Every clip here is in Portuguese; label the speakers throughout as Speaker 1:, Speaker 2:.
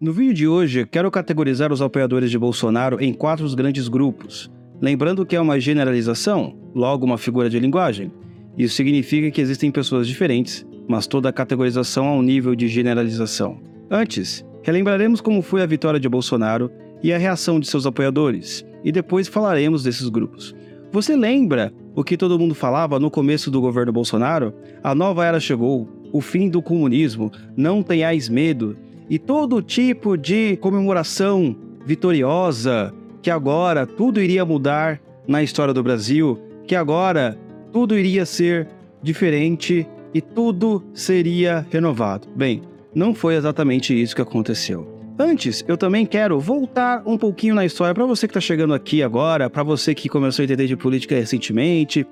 Speaker 1: No vídeo de hoje, quero categorizar os apoiadores de Bolsonaro em quatro grandes grupos. Lembrando que é uma generalização, logo uma figura de linguagem. Isso significa que existem pessoas diferentes, mas toda a categorização é um nível de generalização. Antes, relembraremos como foi a vitória de Bolsonaro e a reação de seus apoiadores, e depois falaremos desses grupos. Você lembra o que todo mundo falava no começo do governo Bolsonaro? A nova era chegou, o fim do comunismo, não tenhais medo, e todo tipo de comemoração vitoriosa, que agora tudo iria mudar na história do Brasil, que agora tudo iria ser diferente e tudo seria renovado. Bem, não foi exatamente isso que aconteceu. Antes, eu também quero voltar um pouquinho na história para você que está chegando aqui agora, para você que começou a entender de política recentemente.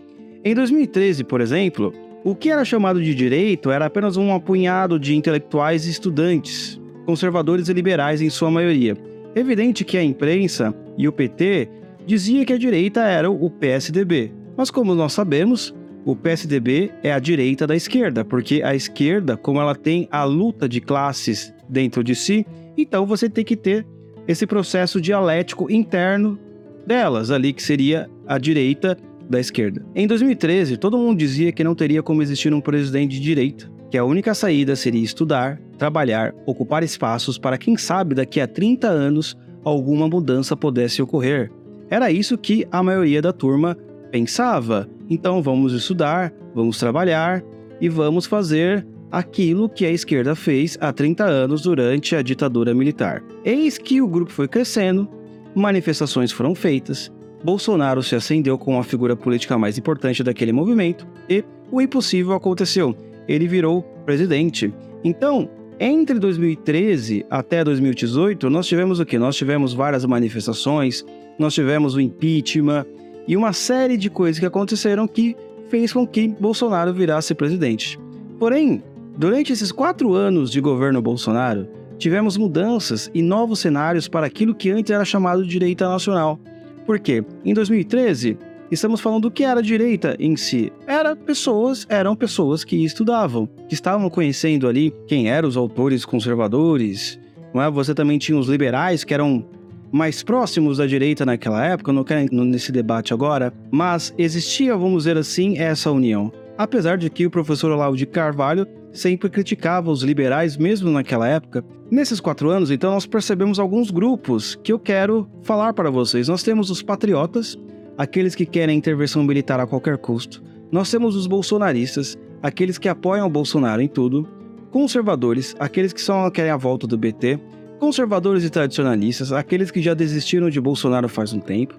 Speaker 1: Em 2013, por exemplo, o que era chamado de direito era apenas um apunhado de intelectuais e estudantes, conservadores e liberais em sua maioria. Evidente que a imprensa e o PT dizia que a direita era o PSDB. Mas como nós sabemos, o PSDB é a direita da esquerda, porque a esquerda, como ela tem a luta de classes dentro de si, então você tem que ter esse processo dialético interno delas, ali que seria a direita da esquerda. Em 2013, todo mundo dizia que não teria como existir um presidente de direita, que a única saída seria estudar, trabalhar, ocupar espaços para quem sabe daqui a 30 anos alguma mudança pudesse ocorrer. Era isso que a maioria da turma pensava. Então vamos estudar, vamos trabalhar e vamos fazer aquilo que a esquerda fez há 30 anos durante a ditadura militar. Eis que o grupo foi crescendo, manifestações foram feitas, Bolsonaro se acendeu como a figura política mais importante daquele movimento e o impossível aconteceu. Ele virou presidente. Então, entre 2013 até 2018, nós tivemos o que? Nós tivemos várias manifestações, nós tivemos o impeachment e uma série de coisas que aconteceram que fez com que Bolsonaro virasse presidente. Porém, durante esses quatro anos de governo Bolsonaro, tivemos mudanças e novos cenários para aquilo que antes era chamado de direita nacional. Por quê? Em 2013, Estamos falando do que era a direita em si. Era pessoas, eram pessoas que estudavam, que estavam conhecendo ali quem eram os autores conservadores. Não é? Você também tinha os liberais que eram mais próximos da direita naquela época, não quero nesse debate agora, mas existia, vamos dizer assim, essa união. Apesar de que o professor Olavo de Carvalho sempre criticava os liberais, mesmo naquela época. Nesses quatro anos, então, nós percebemos alguns grupos que eu quero falar para vocês. Nós temos os patriotas, aqueles que querem intervenção militar a qualquer custo. Nós temos os bolsonaristas, aqueles que apoiam o Bolsonaro em tudo. Conservadores, aqueles que só querem a volta do BT. Conservadores e tradicionalistas, aqueles que já desistiram de Bolsonaro faz um tempo.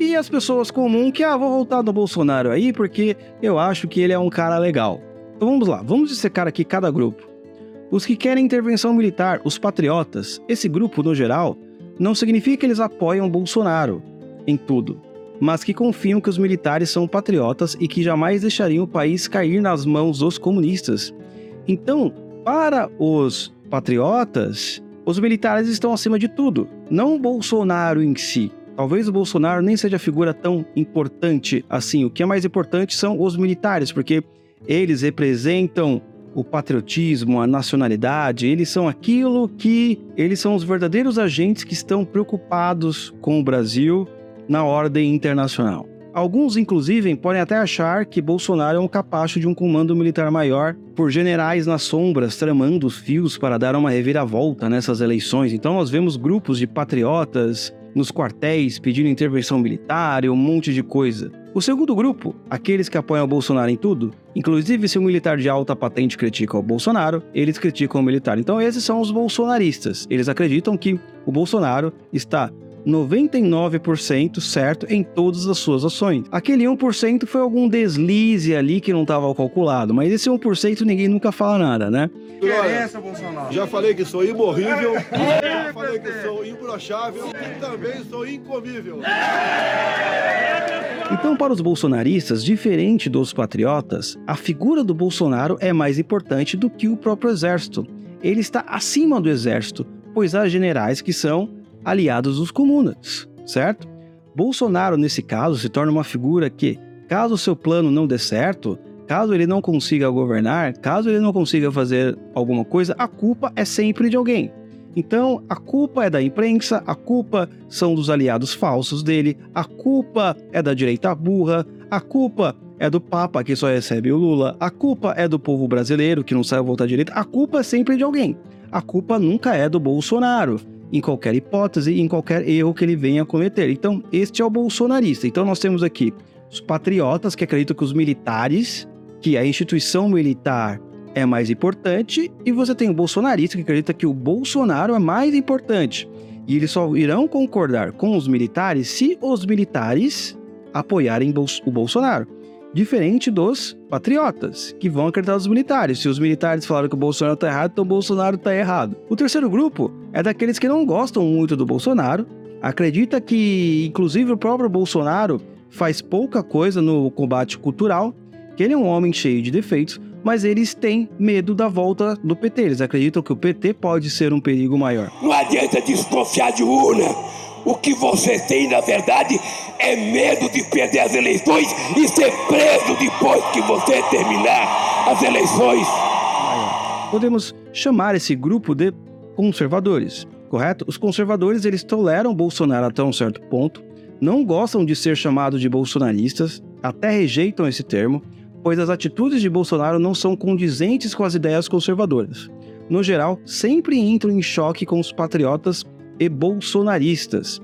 Speaker 1: E as pessoas comuns que, ah, vou voltar no Bolsonaro aí porque eu acho que ele é um cara legal. Então vamos lá, vamos dissecar aqui cada grupo. Os que querem intervenção militar, os patriotas, esse grupo no geral, não significa que eles apoiam Bolsonaro em tudo mas que confiam que os militares são patriotas e que jamais deixariam o país cair nas mãos dos comunistas. Então, para os patriotas, os militares estão acima de tudo, não o Bolsonaro em si. Talvez o Bolsonaro nem seja a figura tão importante assim. O que é mais importante são os militares, porque eles representam o patriotismo, a nacionalidade, eles são aquilo que eles são os verdadeiros agentes que estão preocupados com o Brasil na ordem internacional. Alguns, inclusive, podem até achar que Bolsonaro é um capacho de um comando militar maior, por generais nas sombras tramando os fios para dar uma reviravolta nessas eleições. Então, nós vemos grupos de patriotas nos quartéis pedindo intervenção militar e um monte de coisa. O segundo grupo, aqueles que apoiam o Bolsonaro em tudo, inclusive se um militar de alta patente critica o Bolsonaro, eles criticam o militar. Então, esses são os bolsonaristas. Eles acreditam que o Bolsonaro está 99% certo em todas as suas ações. Aquele 1% foi algum deslize ali que não estava calculado, mas esse 1% ninguém nunca fala nada, né?
Speaker 2: Interessa, Bolsonaro. Já falei que sou imorrível, já falei que sou imbrochável e também sou incomível.
Speaker 1: Então, para os bolsonaristas, diferente dos patriotas, a figura do Bolsonaro é mais importante do que o próprio exército. Ele está acima do exército, pois há generais que são aliados dos comunas, certo? Bolsonaro, nesse caso, se torna uma figura que, caso seu plano não dê certo, caso ele não consiga governar, caso ele não consiga fazer alguma coisa, a culpa é sempre de alguém. Então, a culpa é da imprensa, a culpa são dos aliados falsos dele, a culpa é da direita burra, a culpa é do Papa que só recebe o Lula, a culpa é do povo brasileiro que não sabe votar direito, a culpa é sempre de alguém. A culpa nunca é do Bolsonaro, em qualquer hipótese, em qualquer erro que ele venha a cometer. Então, este é o bolsonarista. Então, nós temos aqui os patriotas que acreditam que os militares, que a instituição militar é mais importante, e você tem o bolsonarista que acredita que o Bolsonaro é mais importante. E eles só irão concordar com os militares se os militares apoiarem o Bolsonaro. Diferente dos patriotas, que vão acreditar nos militares. Se os militares falaram que o Bolsonaro está errado, então o Bolsonaro está errado. O terceiro grupo é daqueles que não gostam muito do Bolsonaro, acredita que, inclusive, o próprio Bolsonaro faz pouca coisa no combate cultural, que ele é um homem cheio de defeitos, mas eles têm medo da volta do PT. Eles acreditam que o PT pode ser um perigo maior.
Speaker 3: Não adianta desconfiar de urna. O que você tem, na verdade, é medo de perder as eleições e ser preso depois que você terminar as eleições.
Speaker 1: Podemos chamar esse grupo de conservadores, correto? Os conservadores eles toleram Bolsonaro até um certo ponto, não gostam de ser chamados de bolsonaristas, até rejeitam esse termo, pois as atitudes de Bolsonaro não são condizentes com as ideias conservadoras. No geral, sempre entram em choque com os patriotas e bolsonaristas,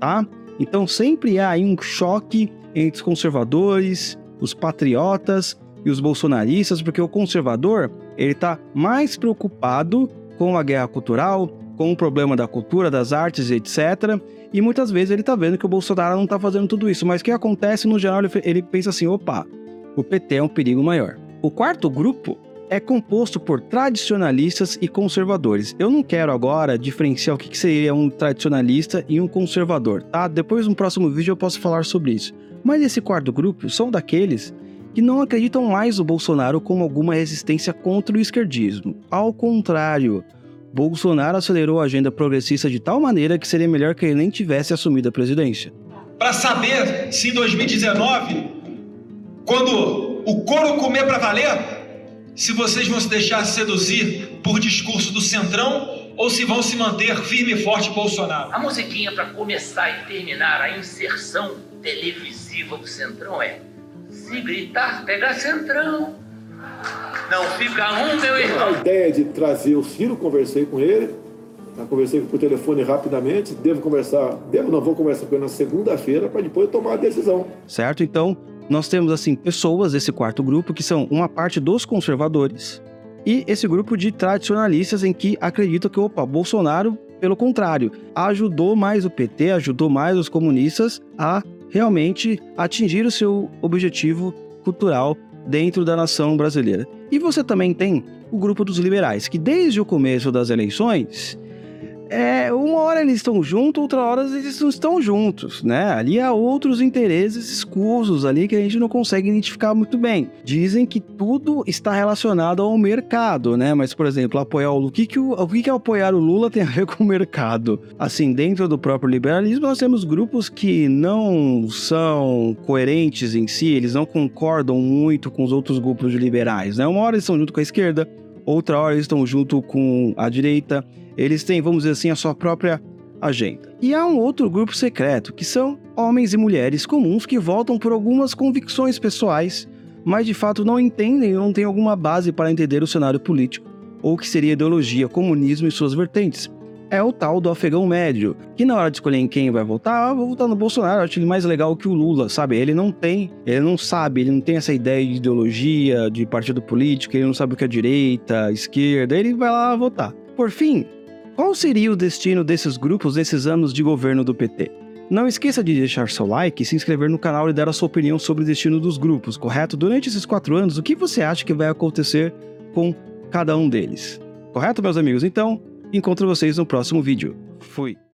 Speaker 1: tá? Então sempre há aí um choque entre os conservadores, os patriotas e os bolsonaristas, porque o conservador ele está mais preocupado com a guerra cultural, com o problema da cultura, das artes, etc. E muitas vezes ele está vendo que o Bolsonaro não está fazendo tudo isso. Mas o que acontece no geral? Ele, pensa assim: opa, o PT é um perigo maior. O quarto grupo é composto por tradicionalistas e conservadores. Eu não quero agora diferenciar o que seria um tradicionalista e um conservador, tá? Depois no próximo vídeo eu posso falar sobre isso. Mas esse quarto grupo são daqueles que não acreditam mais no Bolsonaro como alguma resistência contra o esquerdismo. Ao contrário, Bolsonaro acelerou a agenda progressista de tal maneira que seria melhor que ele nem tivesse assumido a presidência.
Speaker 4: Para saber se em 2019, quando o couro comer para valer, se vocês vão se deixar seduzir por discurso do Centrão ou se vão se manter firme e forte Bolsonaro.
Speaker 5: A musiquinha para começar e terminar a inserção televisiva do Centrão é: se gritar, pega Centrão. Não fica um, meu irmão.
Speaker 2: A ideia de trazer o Ciro, conversei com ele, conversei por telefone rapidamente, devo conversar, devo não vou conversar com ele na segunda-feira para depois tomar a decisão.
Speaker 1: Certo? Então, nós temos assim pessoas desse quarto grupo que são uma parte dos conservadores e esse grupo de tradicionalistas em que acreditam que opa, Bolsonaro, pelo contrário, ajudou mais o PT, ajudou mais os comunistas a realmente atingir o seu objetivo cultural dentro da nação brasileira. E você também tem o grupo dos liberais, que desde o começo das eleições é, uma hora eles estão juntos, outra hora eles não estão juntos, né? Ali há outros interesses escusos ali que a gente não consegue identificar muito bem. Dizem que tudo está relacionado ao mercado, né? Mas, por exemplo, apoiar o Lula, o que, que, o, o que, que apoiar o Lula tem a ver com o mercado? Assim, dentro do próprio liberalismo, nós temos grupos que não são coerentes em si, eles não concordam muito com os outros grupos de liberais, né? Uma hora eles estão junto com a esquerda, outra hora eles estão junto com a direita. Eles têm, vamos dizer assim, a sua própria agenda. E há um outro grupo secreto, que são homens e mulheres comuns que votam por algumas convicções pessoais, mas de fato não entendem ou não têm alguma base para entender o cenário político, ou que seria ideologia, comunismo e suas vertentes. É o tal do afegão médio, que na hora de escolher em quem vai votar, ah, vou votar no Bolsonaro, acho ele mais legal que o Lula, sabe? Ele não tem, ele não sabe, ele não tem essa ideia de ideologia, de partido político, ele não sabe o que é direita, esquerda, ele vai lá votar. Por fim, qual seria o destino desses grupos nesses anos de governo do PT? Não esqueça de deixar seu like, se inscrever no canal e dar a sua opinião sobre o destino dos grupos, correto? Durante esses quatro anos, o que você acha que vai acontecer com cada um deles? Correto, meus amigos? Então, Encontro vocês no próximo vídeo. Fui!